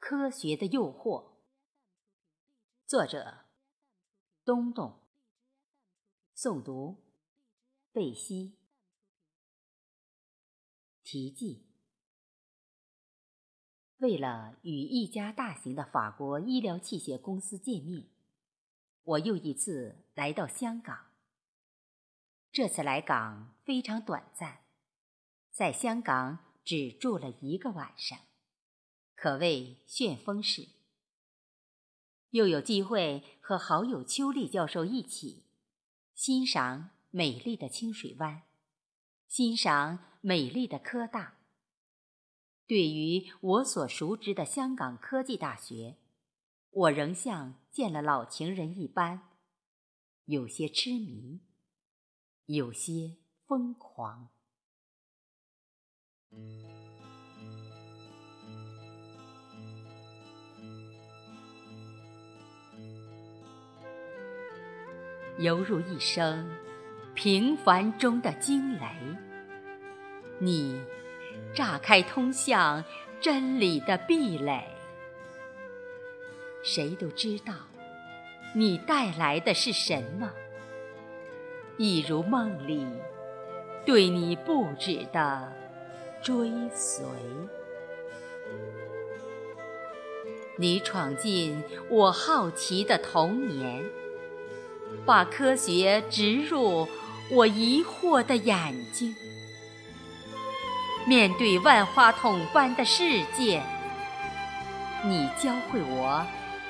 科学的诱惑。作者：东东。诵读：贝西。题记：为了与一家大型的法国医疗器械公司见面，我又一次来到香港。这次来港非常短暂，在香港只住了一个晚上。可谓旋风式，又有机会和好友邱丽教授一起欣赏美丽的清水湾，欣赏美丽的科大。对于我所熟知的香港科技大学，我仍像见了老情人一般，有些痴迷，有些疯狂。犹如一声平凡中的惊雷，你炸开通向真理的壁垒。谁都知道，你带来的是什么，一如梦里对你不止的追随。你闯进我好奇的童年。把科学植入我疑惑的眼睛，面对万花筒般的世界，你教会我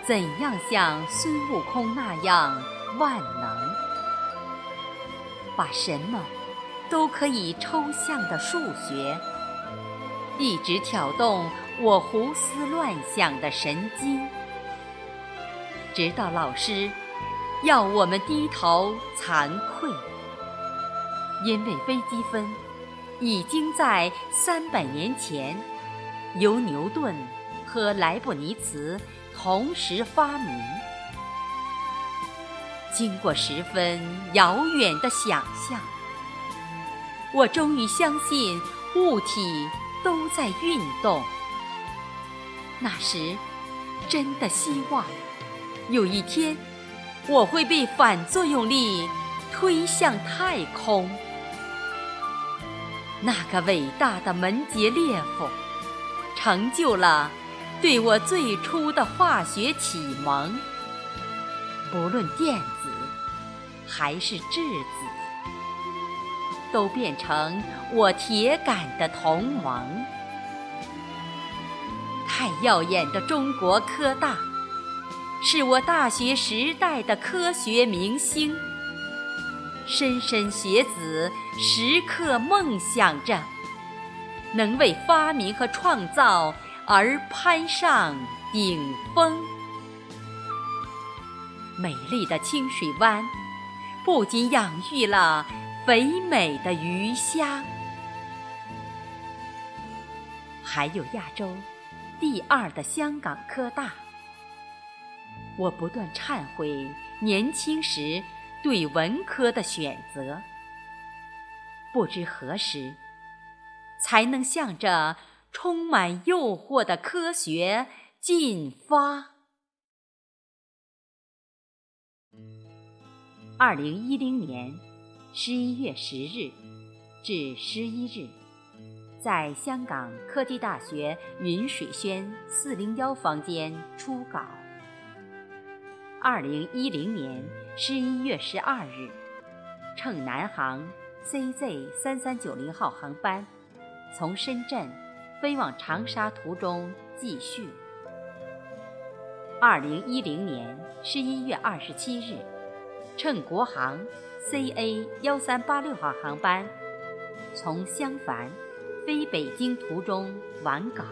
怎样像孙悟空那样万能，把什么都可以抽象的数学，一直挑动我胡思乱想的神经，直到老师。要我们低头惭愧，因为微积分已经在三百年前由牛顿和莱布尼茨同时发明。经过十分遥远的想象，我终于相信物体都在运动。那时，真的希望有一天。我会被反作用力推向太空。那个伟大的门捷列夫，成就了对我最初的化学启蒙。不论电子还是质子，都变成我铁杆的同盟。太耀眼的中国科大！是我大学时代的科学明星，莘莘学子时刻梦想着能为发明和创造而攀上顶峰。美丽的清水湾不仅养育了肥美的鱼虾，还有亚洲第二的香港科大。我不断忏悔年轻时对文科的选择，不知何时才能向着充满诱惑的科学进发。二零一零年十一月十日至十一日，在香港科技大学云水轩四零幺房间初稿。二零一零年十一月十二日，乘南航 CZ 三三九零号航班，从深圳飞往长沙途中继续。二零一零年十一月二十七日，乘国航 CA 幺三八六号航班，从襄樊飞北京途中完稿。